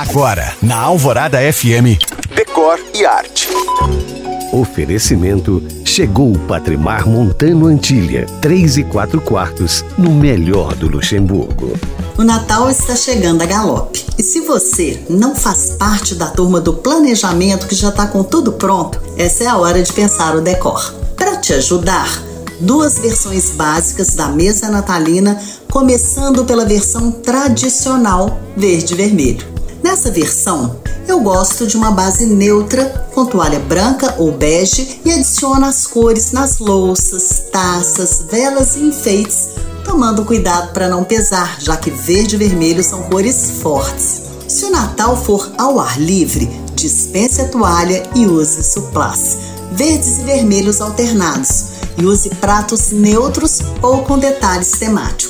Agora, na Alvorada FM, Decor e Arte. Oferecimento chegou o Patrimar Montano Antilha, 3 e 4 quartos, no melhor do Luxemburgo. O Natal está chegando a galope. E se você não faz parte da turma do planejamento que já está com tudo pronto, essa é a hora de pensar o decor. Para te ajudar, duas versões básicas da mesa natalina, começando pela versão tradicional verde e vermelho. Nessa versão, eu gosto de uma base neutra com toalha branca ou bege e adiciono as cores nas louças, taças, velas e enfeites, tomando cuidado para não pesar, já que verde e vermelho são cores fortes. Se o Natal for ao ar livre, dispense a toalha e use suplás, verdes e vermelhos alternados, e use pratos neutros ou com detalhes temáticos.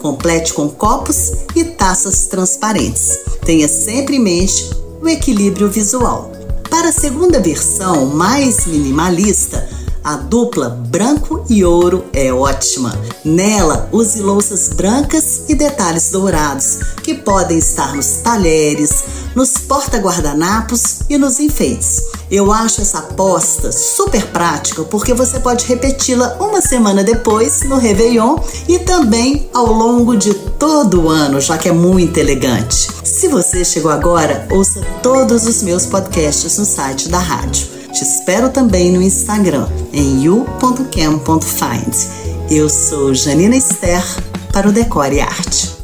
Complete com copos e taças transparentes. Tenha sempre em mente o equilíbrio visual. Para a segunda versão, mais minimalista, a dupla branco e ouro é ótima. Nela, use louças brancas e detalhes dourados, que podem estar nos talheres, nos porta-guardanapos e nos enfeites. Eu acho essa aposta super prática porque você pode repeti-la uma semana depois no Réveillon e também ao longo de todo o ano, já que é muito elegante. Se você chegou agora, ouça todos os meus podcasts no site da rádio. Te espero também no Instagram, em you.cam.find. Eu sou Janina Esther para o Decore Arte.